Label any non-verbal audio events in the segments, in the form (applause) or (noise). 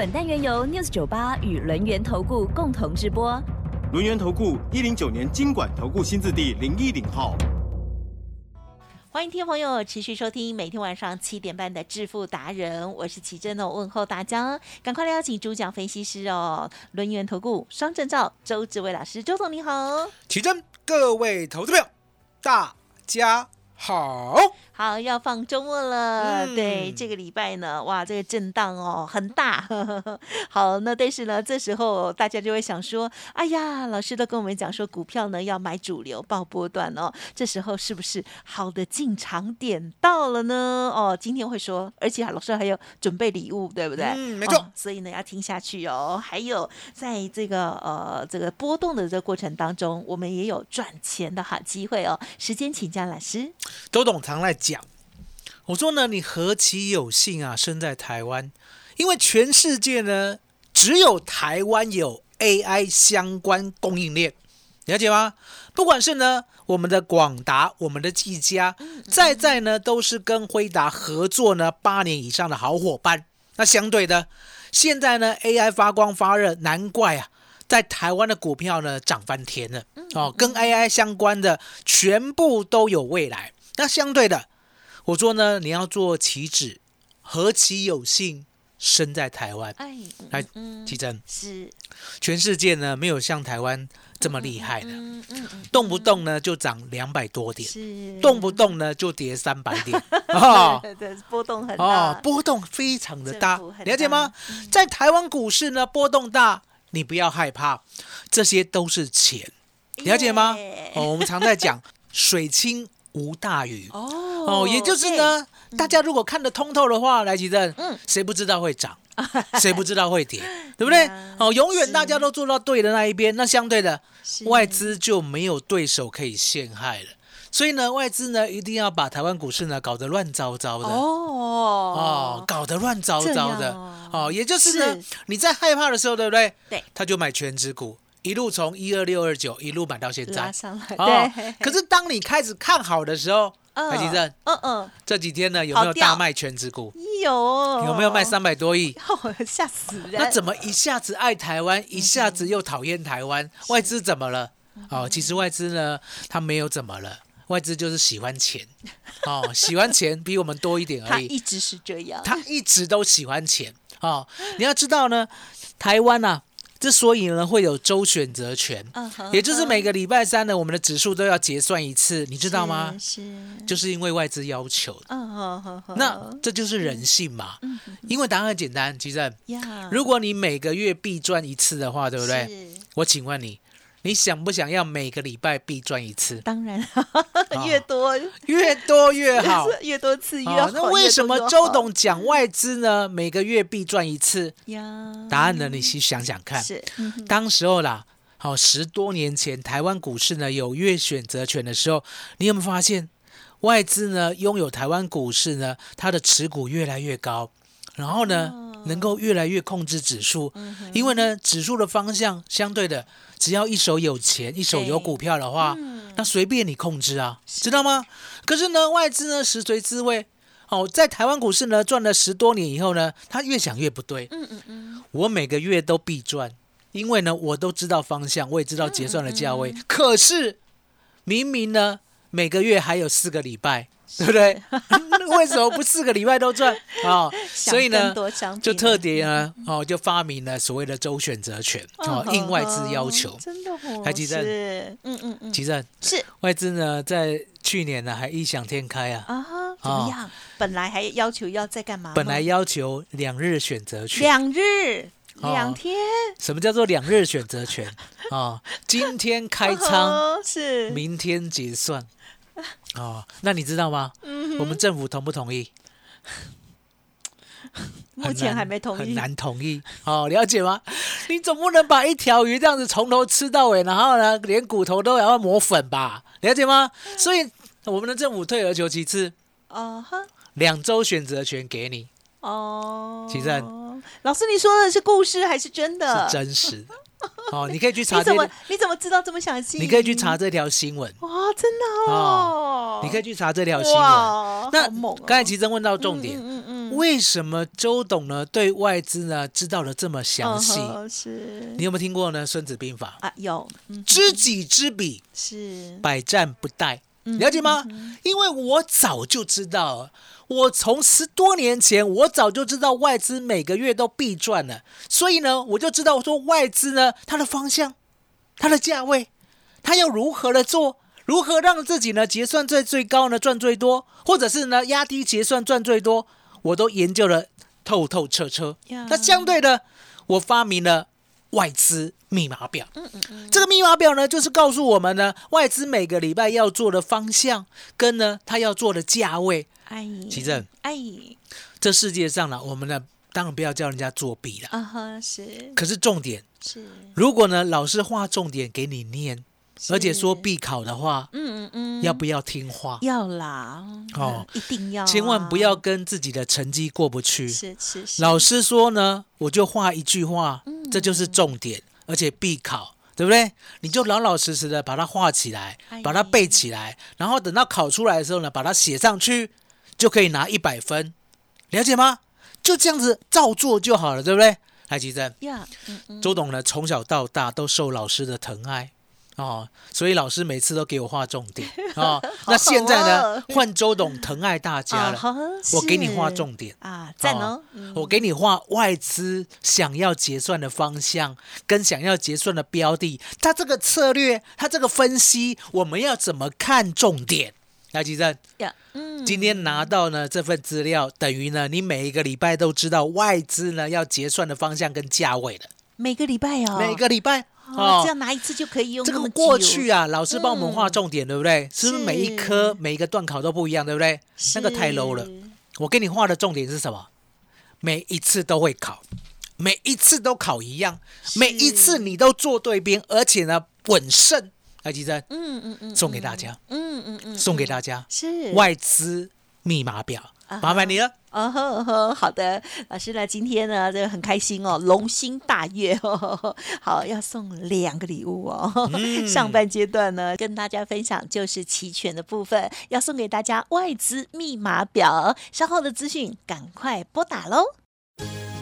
本单元由 News 九八与轮源投顾共同直播。轮源投顾一零九年经管投顾新字第零一零号。欢迎听众朋友持续收听每天晚上七点半的致富达人，我是奇珍哦，问候大家，赶快来邀请主讲分析师哦，轮源投顾双证照周志伟老师，周总你好，奇珍，各位投资朋友，大家好。好，要放周末了。嗯对，这个礼拜呢，哇，这个震荡哦很大。(laughs) 好，那但是呢，这时候大家就会想说，哎呀，老师都跟我们讲说，股票呢要买主流，报波段哦。这时候是不是好的进场点到了呢？哦，今天会说，而且老师还有准备礼物，对不对？嗯没错哦所以呢，要听下去哦。还有，在这个呃这个波动的这个过程当中，我们也有赚钱的好机会哦。时间请教老师。周董常来讲，我说呢，你何其有幸啊，生在台湾，因为全世界呢，只有台湾有 AI 相关供应链，了解吗？不管是呢我们的广达、我们的技嘉，在在呢都是跟辉达合作呢八年以上的好伙伴。那相对的，现在呢 AI 发光发热，难怪啊。在台湾的股票呢涨翻天了哦，跟 AI 相关的全部都有未来。那相对的，我说呢，你要做棋子，何其有幸生在台湾。哎，来嗯奇珍，是。全世界呢没有像台湾这么厉害的，嗯嗯嗯，动不动呢就涨两百多点，是。动不动呢就跌三百点。(laughs) 哦对对，波动很大。哦，波动非常的大了解吗？在台湾股市呢波动大，你不要害怕，这些都是钱，了解吗？哦，我们常在讲水清无大鱼。哦哦，也就是，呢，大家如果看得通透的话，来吉正，嗯谁不知道会涨，(laughs) 谁不知道会跌，(laughs) 对不对呀？哦，永远大家都做到对的那一边，那相对的外资就没有对手可以陷害了。所以呢，外资呢一定要把台湾股市呢搞得乱糟糟的。哦哦，搞得乱糟糟的哦哦，也就是呢是，你在害怕的时候，对不对？对，他就买全指股，一路从一二六二九一路买到现拉在。对，，可是当你开始看好的时候，嗯台积电嗯嗯，这几天呢有没有大卖全指股？有有没有卖？三百多亿？哦，(laughs) 吓死人！那怎么一下子爱台湾，一下子又讨厌台湾？外资怎么了？哦，其实外资呢，它没有怎么了，外资就是喜欢钱，哦，喜欢钱比我们多一点而已。他一直是这样，他一直都喜欢钱哦。你要知道呢，台湾啊，之所以呢会有周选择权，也就是每个礼拜三呢，我们的指数都要结算一次，你知道吗？是，是。就是因为外资要求。那这就是人性嘛。因为答案很简单，其实。呀，如果你每个月必赚一次的话，对不对？是。我请问你，你想不想要每个礼拜必赚一次？当然，(laughs) 越多越多越好。越多次越哦好。那为什么周董讲外资呢？每个月必赚一次？呀？答案呢？你去想想看。是，嗯当时候啦，好、十多年前台湾股市呢有月选择权的时候，你有没有发现外资呢拥有台湾股市呢，它的持股越来越高，然后呢、哦能够越来越控制指数，嗯因为呢指数的方向相对的，只要一手有钱，一手有股票的话，嗯那随便你控制啊，知道吗？可是呢外资呢食髓知味。哦，在台湾股市呢赚了十多年以后呢，他越想越不对。嗯嗯嗯，我每个月都必赚，因为呢，我都知道方向，我也知道结算的价嗯位。可是明明呢，每个月还有四个礼拜，(laughs) 对不对？为什么不四个礼拜都赚啊、(laughs) 想所以呢就特别呢，哦，就发明了所谓的周选择权，哦，应外资要求。真的哦，台积电是，嗯嗯嗯，其实是外资呢，在去年呢还异想天开啊，啊哈，怎么样？本来还要求要再干嘛？本来要求两日选择权。两日哦两天什么叫做两日选择权？啊，今天开仓，(laughs) 哦是明天结算。(laughs) 哦，那你知道吗？嗯我们政府同不同意？(laughs) 目前还没同意。很难同意。哦，了解吗？你总不能把一条鱼这样子从头吃到尾，然后呢，连骨头都要磨粉吧？了解吗？所以我们的政府退而求其次，哦哈，两周选择权给你，哦，其实老师，你说的是故事还是真的？是真实的。哦，你可以去查你怎么这个，你怎么知道这么详细？你可以去查这条新闻，哇，真的哦，你可以去查这条新闻。那刚才奇珍问到重点，嗯嗯嗯，为什么周董呢对外资呢知道的这么详细？是你有没有听过呢？《孙子兵法啊有，嗯》知己知彼，是百战不殆。嗯了解吗？因为我早就知道，我从十多年前我早就知道外资每个月都必赚了，所以呢，我就知道说外资呢它的方向、它的价位，它要如何的做，如何让自己呢结算最最高呢赚最多，或者是呢压低结算赚最多，我都研究的透透彻彻。那相对的，我发明了外资密码表。嗯嗯嗯，这个密码表呢，就是告诉我们呢，外资每个礼拜要做的方向，跟呢它要做的价位。哎，奇正，哎，这世界上呢，我们呢当然不要叫人家作弊了。啊哈，是。可是重点，是，如果呢老师画重点给你念，而且说必考的话，嗯嗯嗯，要不要听话？要啦，哦。嗯一定要啊，千万不要跟自己的成绩过不去。是是是，老师说呢，我就画一句话，嗯。这就是重点，而且必考，对不对？你就老老实实的把它画起来哎，把它背起来，然后等到考出来的时候呢，把它写上去，就可以拿一百分，了解吗？就这样子照做就好了，对不对？来，吉珍，呀，嗯嗯，周董呢从小到大都受老师的疼爱。哦，所以老师每次都给我画重点 (laughs) 哦。那现在呢，换周董疼爱大家了，啊我给你画重点。啊，赞哦，嗯我给你画外资想要结算的方向，跟想要结算的标的，它这个策略，它这个分析，我们要怎么看重点？来，吉正，呀，嗯，今天拿到呢这份资料，等于呢你每一个礼拜都知道外资呢要结算的方向跟价位了。每个礼拜哦，每个礼拜哦，这样拿一次就可以用这个过去啊，老师帮我们画重点，对不对？是不是每一科每一个段考都不一样，对不对？那个太 low 了。我给你画的重点是什么？每一次都会考，每一次都考一样，每一次你都做对边，而且呢稳胜。来，吉珍，嗯嗯嗯，送给大家，嗯嗯嗯，送给大家是外资密码表，啊麻烦你了。哦呵哦呵，好的，老师呢，今天呢，这个很开心哦，龙心大悦哦，(laughs) 好，要送两个礼物哦。嗯上半阶段呢，跟大家分享就是期权的部分，要送给大家外资密码表，稍后的资讯赶快拨打喽。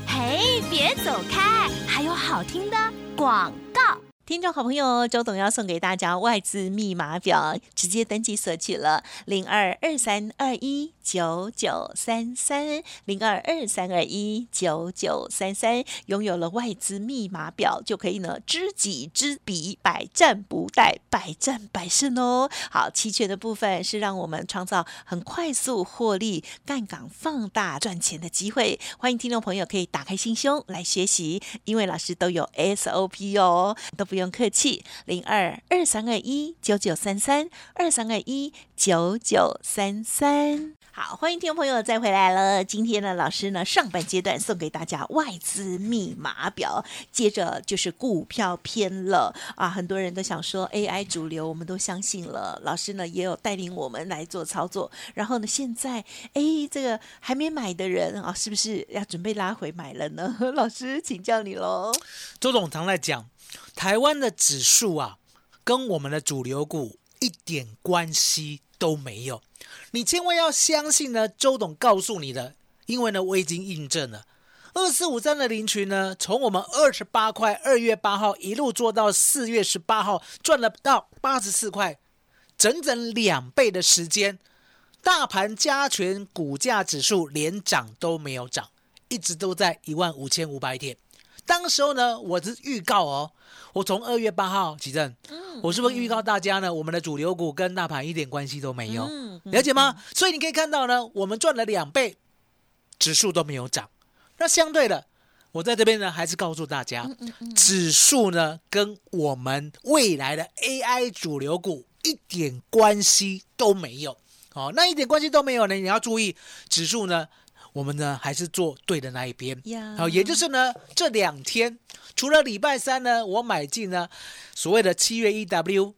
嘿，别走开，还有好听的广告。听众好朋友，周董要送给大家外资密码表，直接登记索取了零二二三二一九九三三零二二三二一九九三三，拥有了外资密码表，就可以呢知己知彼，百战不殆，百战百胜哦。好，期权的部分是让我们创造很快速获利、杠杆放大赚钱的机会。欢迎听众朋友可以打开心胸来学习，因为老师都有 SOP 哦，都不用客气。零二二三二一九九三三二三二一九九三三。好，欢迎听众朋友再回来了。今天呢，老师呢上半阶段送给大家外资密码表，接着就是股票篇了啊。很多人都想说 AI 主流，我们都相信了。老师呢也有带领我们来做操作，然后呢，现在哎，这个还没买的人啊，是不是要准备拉回买了呢？(laughs) 老师请教你喽。周董常在讲，台湾的指数啊，跟我们的主流股一点关系都没有。你千万要相信呢，周董告诉你的，因为呢，我已经印证了。二四五三的林群呢，从我们二十八块，二月八号一路做到四月十八号，赚了到八十四块，整整两倍的时间。大盘加权股价指数连涨都没有涨，一直都在一万五千五百点。当时候呢，我是预告哦，我从二月八号起正，我是不是预告大家呢？我们的主流股跟大盘一点关系都没有，嗯了解吗？所以你可以看到呢，我们赚了两倍，指数都没有涨。那相对的，我在这边呢，还是告诉大家，指数呢跟我们未来的 AI 主流股一点关系都没有。哦，那一点关系都没有呢，你要注意，指数呢。我们呢还是做对的那一边。呀好，也就是呢这两天，除了礼拜三呢，我买进呢所谓的七月一 W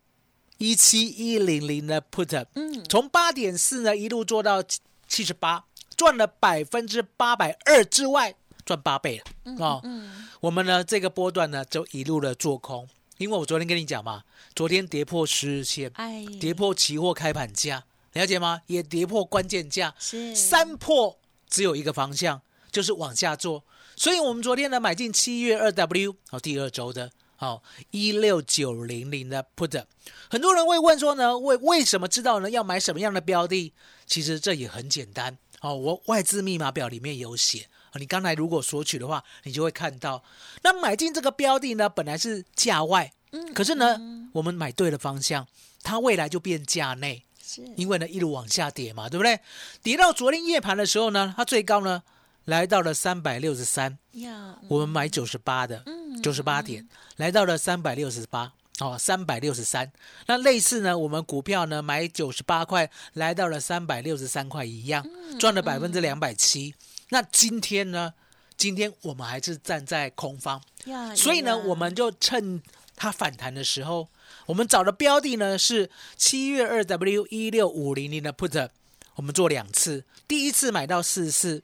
一七一零零的 put，嗯，从八点四呢一路做到七十八，赚了百分之八百二之外，赚八倍了哦。嗯，我们呢这个波段呢就一路的做空，因为我昨天跟你讲嘛，昨天跌破十日线，哎，跌破期货开盘价，了解吗？也跌破关键价，是三破只有一个方向，就是往下做。所以我们昨天呢买进七月二 W 好第二周的好一六九零零的 put，很多人会问说呢，为为什么知道呢要买什么样的标的？其实这也很简单哦，我外资密码表里面有写。啊你刚才如果索取的话，你就会看到，那买进这个标的呢，本来是价外，嗯可是呢，我们买对了方向，它未来就变价内，是因为呢一路往下跌嘛，对不对？跌到昨天夜盘的时候呢，它最高呢来到了三百六十三，呀，我们买九十八的，嗯九十八点，来到了三百六十八。哦，三百六十三。那类似呢，我们股票呢买九十八块，来到了三百六十三块一样，赚了百分之两百七。那今天呢？今天我们还是站在空方，呀，所以呢，呀我们就趁它反弹的时候，我们找的标的呢是七月二 W 一六五零零的 put，我们做两次，第一次买到四十四，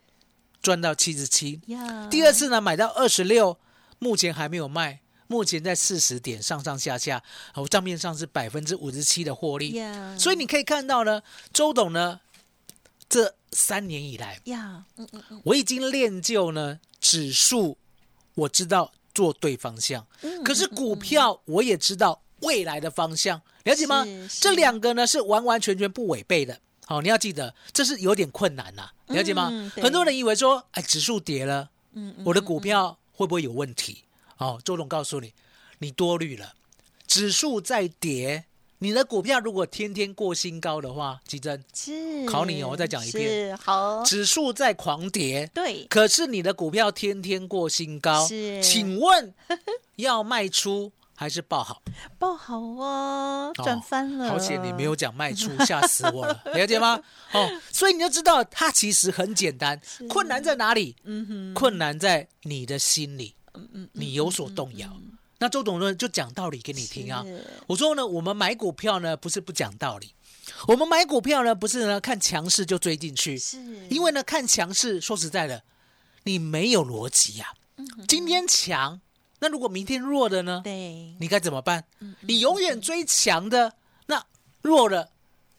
赚到七十七，第二次呢买到二十六，目前还没有卖，目前在四十点上上下下，哦账面上是百分之五十七的获利，呀，所以你可以看到呢，周董呢这三年以来，呀，嗯嗯嗯。我已经练就呢指数，我知道做对方向，嗯，可是股票我也知道未来的方向，了解吗这两个呢是完完全全不违背的。好，你要记得，这是有点困难呐、了解吗？嗯很多人以为说，哎，指数跌了，嗯嗯我的股票会不会有问题？哦，周董告诉你，你多虑了，指数在跌。你的股票如果天天过新高的话，吉珍，是考你哦我再讲一遍好，指数在狂跌，对，可是你的股票天天过新高，是请问 (laughs) 要卖出还是报好？报好哦，哦赚翻了，好险你没有讲卖出，(laughs) 吓死我了，了解吗？哦，所以你就知道它其实很简单，困难在哪里？嗯哼，困难在你的心里，嗯嗯，你有所动摇。那周董呢就讲道理给你听啊。我说呢，我们买股票呢不是不讲道理，我们买股票呢不是呢看强势就追进去，是，因为呢看强势，说实在的，你没有逻辑呀、今天强，那如果明天弱的呢？对，你该怎么办？你永远追强的，那弱了，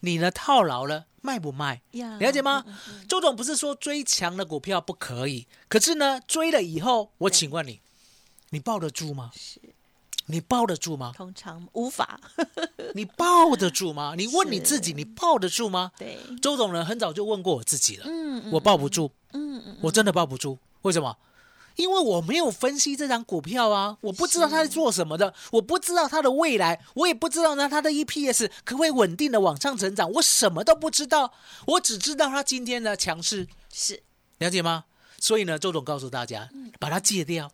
你呢套牢了，卖不卖？了解吗？周总不是说追强的股票不可以，可是呢，追了以后，我请问你，你抱得住吗？是你抱得住吗？通常无法，(laughs) 你抱得住吗？你问你自己，你抱得住吗？对，周总呢，很早就问过我自己了，嗯嗯我抱不住，嗯嗯，我真的抱不住。为什么？因为我没有分析这张股票啊，我不知道它是做什么的，我不知道它的未来，我也不知道呢它的 EPS 可不可以稳定的往上成长，我什么都不知道，我只知道它今天的强势，是了解吗？所以呢，周总告诉大家，把它戒掉。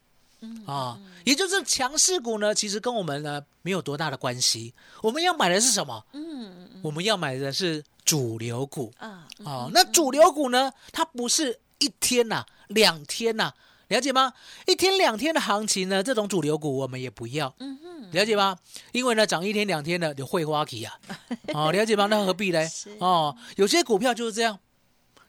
啊，也就是强势股呢，其实跟我们呢没有多大的关系。我们要买的是什么？嗯我们要买的是主流股。啊，哦，那主流股呢？它不是一天呐、两天呐、了解吗？一天两天的行情呢，这种主流股我们也不要，嗯哼，了解吗？因为呢，涨一天两天的就会花期啊，(laughs) 哦，了解吗？那何必嘞？哦，有些股票就是这样，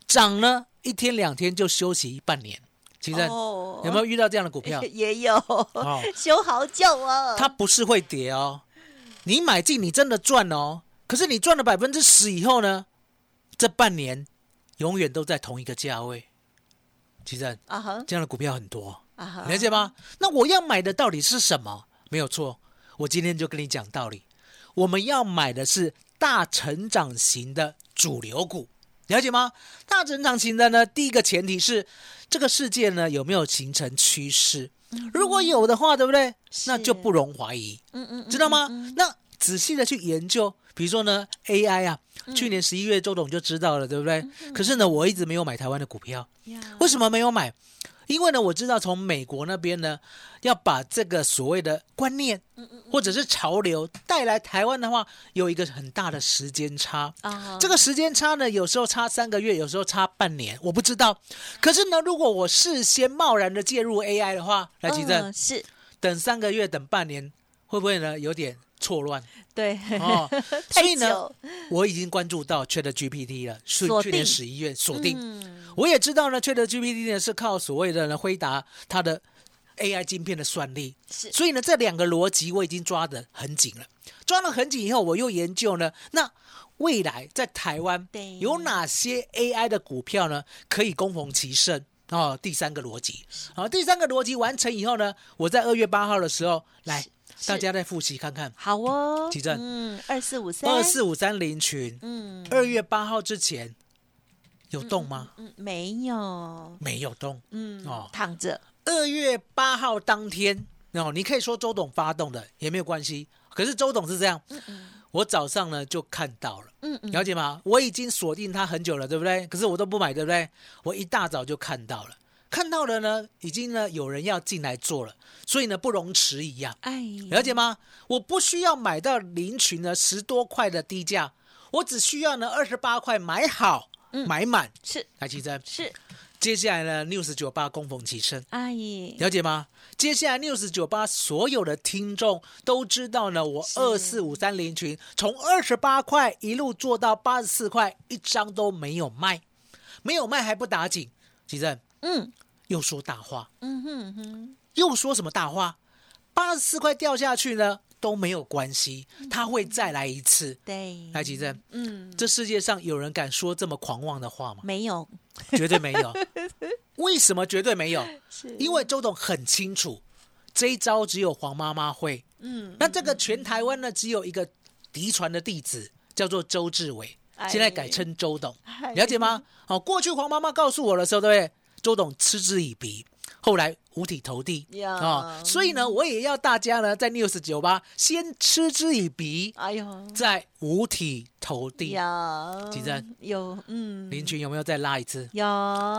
涨呢一天两天就休息半年。其实、哦有没有遇到这样的股票？(laughs) 也有哦，修好久哦，它不是会跌哦，你买进你真的赚哦，可是你赚了百分之十以后呢，这半年永远都在同一个价位。其实啊哈这样的股票很多，啊哈，了解吗？那我要买的到底是什么？没有错，我今天就跟你讲道理，我们要买的是大成长型的主流股，了解吗？大成长型的呢，第一个前提是这个世界呢有没有形成趋势，如果有的话，对不对？那就不容怀疑，嗯嗯，知道吗？那仔细的去研究，比如说呢，AI 啊，去年十一月周董就知道了，对不对？可是呢，我一直没有买台湾的股票，呀为什么没有买？因为呢，我知道从美国那边呢，要把这个所谓的观念或者是潮流带来台湾的话，有一个很大的时间差。啊，这个时间差呢，有时候差三个月，有时候差半年，我不知道。可是呢，如果我事先贸然的介入 AI 的话，来举证，嗯是等三个月，等半年，会不会呢有点错乱？对，哦，(laughs) 所以呢，我已经关注到 Chat GPT 了，去锁去年十一月锁定。嗯。我也知道呢，Chat GPT 呢是靠所谓的呢回答它的 AI 晶片的算力，是。所以呢这两个逻辑我已经抓得很紧了。抓得很紧以后，我又研究呢，那未来在台湾对。有哪些 AI 的股票呢可以攻逢其胜？哦，第三个逻辑，好，第三个逻辑完成以后呢，我在二月八号的时候来，是大家再复习看看。好哦，奇正嗯，二四五三，二四五三零群，嗯二月八号之前有动吗？嗯，没有，没有动。嗯，哦躺着，二月八号当天，哦，你可以说周董发动的也没有关系。可是周董是这样，我早上呢就看到了，嗯嗯，了解吗？我已经锁定它很久了，对不对？可是我都不买，对不对？我一大早就看到了，看到了呢，已经呢有人要进来做了，所以呢不容迟疑呀、哎，了解吗？我不需要买到林群呢十多块的低价，我只需要呢二十八块买好、嗯。买满。是。来，奇珍，是，接下来呢，news 九八供逢其盛，阿姨，了解吗？接下来 news 九八所有的听众都知道呢，我二四五三零群从二十八块一路做到八十四块，一张都没有卖，没有卖还不打紧。奇珍。嗯又说大话，嗯哼哼，又说什么大话？八十四块掉下去呢都没有关系，他会再来一次。对，来，奇珍，嗯，这世界上有人敢说这么狂妄的话吗？没有，绝对没有。(laughs) 为什么绝对没有？是因为周董很清楚，这一招只有黄妈妈会。嗯，那这个全台湾呢，只有一个嫡传的弟子，叫做周志伟，哎现在改称周董，哎了解吗？哦，过去黄妈妈告诉我的时候，对不对？周董嗤之以鼻，后来五体投地。啊哦，所以呢，我也要大家呢，在 news 九八先嗤之以鼻，哎呦，再五体投地。有几针有，嗯，林群有没有再拉一次？有。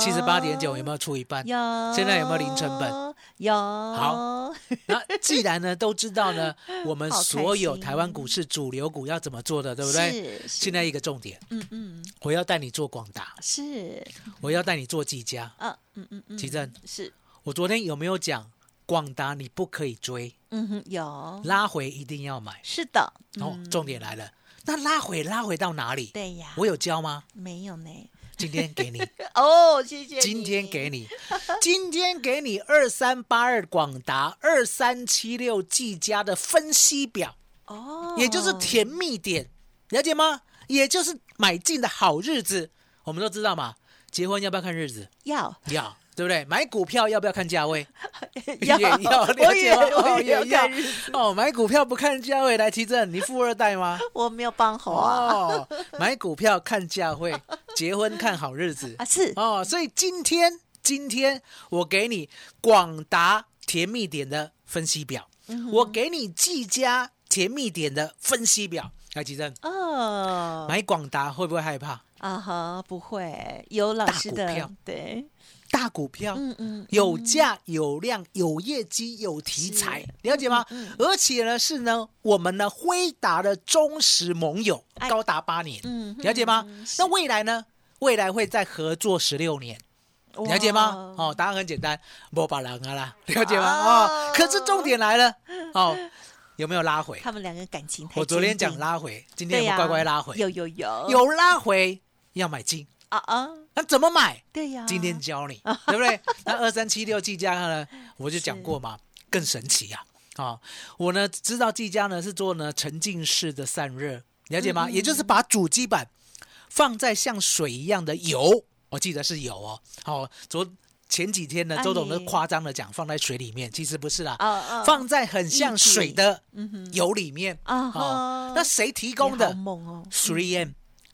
七十八点九有没有出一半？有，现在有没有零成本？有，好，(laughs) 那既然呢都知道呢，我们所有台湾股市主流股要怎么做的，对不对？是是。现在一个重点，嗯嗯，我要带你做广达，是，我要带你做技嘉。嗯，嗯嗯嗯，奇正，是，我昨天有没有讲广达你不可以追，嗯哼，有，拉回一定要买？是的，哦嗯，重点来了，那拉回拉回到哪里？对呀，我有教吗？没有呢，今天给你，(laughs) 哦，谢谢，今天给你，今天给你二三八二广达，二三七六技嘉的分析表。哦，也就是甜蜜点，了解吗？也就是买进的好日子。我们都知道嘛，结婚要不要看日子？要要，对不对？买股票要不要看价位？(laughs) 要，也要，我也我也要哦，买股票不看价位，来提正，你富二代吗？(laughs) 我没有帮好啊，哦，买股票看价位，(laughs) 结婚看好日子啊是，哦。所以今天，今天我给你广达甜蜜点的分析表，嗯我给你技嘉甜蜜点的分析表。来，吉正，哦，买广达会不会害怕？啊哈，不会，有老大师的股票，对，大股票，嗯嗯，有价有量有业绩有题材是，了解吗？嗯而且呢是呢我们呢辉达的忠实盟友，哎高达八年，嗯了解吗嗯？那未来呢？未来会再合作十六年，了解吗？哇哦，答案很简单，莫把人啊啦，了解吗？哦哦，可是重点来了，哦，有没有拉回？他们两个感情太我昨天讲，拉回，今天有乖乖拉回？有有有有拉回要买进，啊啊，那怎么买？对呀，今天教你，(laughs) 对不对？那二三七六技嘉呢，我就讲过嘛，更神奇呀、啊！我呢知道技嘉呢是做呢沉浸式的散热，了解嗯吗？也就是把主机板放在像水一样的油，我记得是油哦。哦，昨前几天呢，哎周董都夸张的讲放在水里面，其实不是啦，放在很像水的油里面。啊哦哈，那谁提供的，？Three M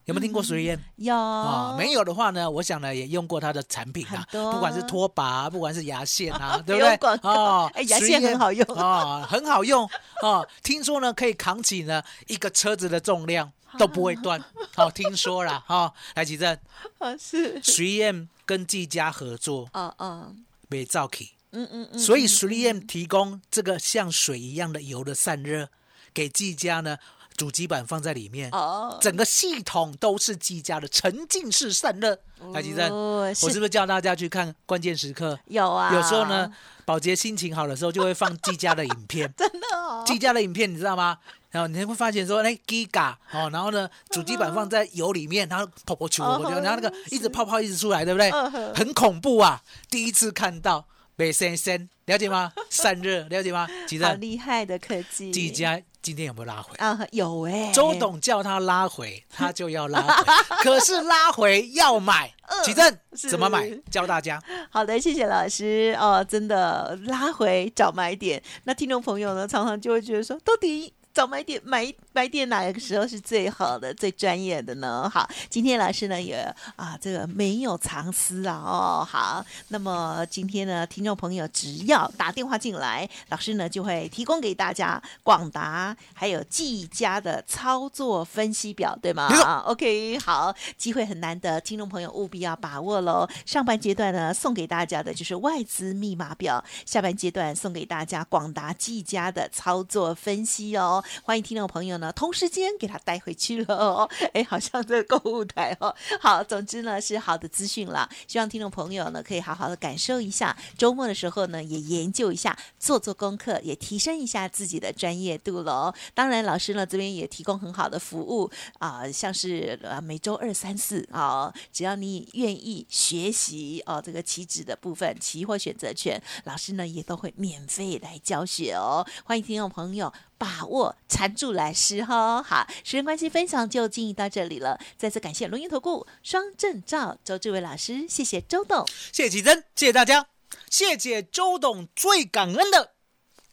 有没有听过 Three M？有。啊、没有的话呢，我想呢也用过它的产品啊不管是拖把，不管是牙线啊，(laughs) 对不对？哦 (laughs) 哎牙线很好用。哦，很好用哦。听说呢可以扛起呢一个车子的重量都不会断，(laughs) 哦，听说啦，哦，来吉正。啊是，，3M 跟技嘉合作，啊啊，被造起。嗯嗯嗯，所以 3M 提供这个像水一样的油的散热，给技嘉呢主机板放在里面，哦，整个系统都是技嘉的沉浸式散热。来，吉珍，哦我是不是叫大家去看关键时刻？有啊？有时候呢，，保洁心情好的时候就会放技嘉的影片，(laughs) 真的哦，技嘉的影片你知道吗？然后你会发现说，哎，Giga 哦，然后呢，主机板放在油里面，然后泡泡球，然后那个一直泡泡一直出来，对不对？很恐怖啊！第一次看到北森森，了解吗？(laughs) 散热，了解吗？吉好珍，厉害的科技，技嘉今天有没有拉回？啊，有哎，周董叫他拉回，他就要拉回，(laughs) 可是拉回要买，吉正怎么买？教大家。好的，谢谢老师哦，真的拉回找买点。那听众朋友呢，常常就会觉得说，到底找买点买买点哪个时候是最好的、最专业的呢？好，今天老师呢也啊，这个没有藏私啊哦。好，那么今天呢，听众朋友只要打电话进来，老师呢就会提供给大家广达还有技嘉的操作分析表，对吗啊？OK，好，机会很难得，听众朋友务必要把握喽。上半阶段呢，送给大家的就是外资密码表；下半阶段送给大家广达、技嘉的操作分析哦。欢迎听众朋友呢，同时间给他带回去了哦。哎，好像这个购物台哦。好，总之呢是好的资讯了，希望听众朋友呢可以好好的感受一下。周末的时候呢，也研究一下，做做功课，也提升一下自己的专业度喽。当然，老师呢这边也提供很好的服务啊、像是呃每周二、三、四啊，只要你愿意学习哦、这个期指的部分，期货选择权，老师呢也都会免费来教学哦。欢迎听众朋友。把握缠住来时哈，好，时间关系，分享就进行到这里了。再次感谢龙岩投顾双证照周志伟老师，谢谢周董。谢谢吉珍，谢谢大家，谢谢周董，最感恩的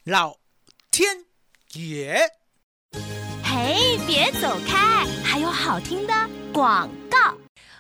老天爷。嘿，别走开，还有好听的广告。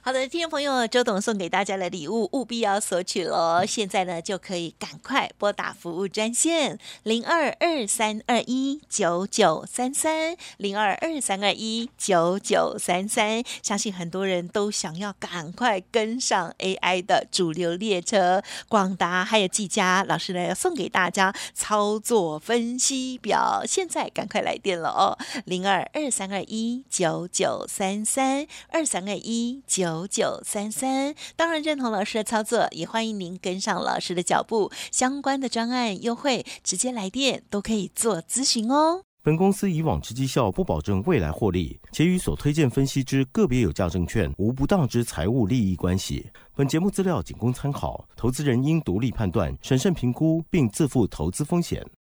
好的，听众朋友，周董送给大家的礼物务必要索取喽！现在呢就可以赶快拨打服务专线零二二三二一九九三三零二二三二一九九三三，相信很多人都想要赶快跟上 AI 的主流列车，广达还有技嘉老师呢要送给大家操作分析表，现在赶快来电了哦，零二二三二一九九三三二三二一九九九三三。当然认同老师的操作，也欢迎您跟上老师的脚步，相关的专案优惠直接来电都可以做咨询哦。本公司以往之绩效不保证未来获利，且与所推荐分析之个别有价证券无不当之财务利益关系。本节目资料仅供参考，投资人应独立判断、审慎评估，并自负投资风险。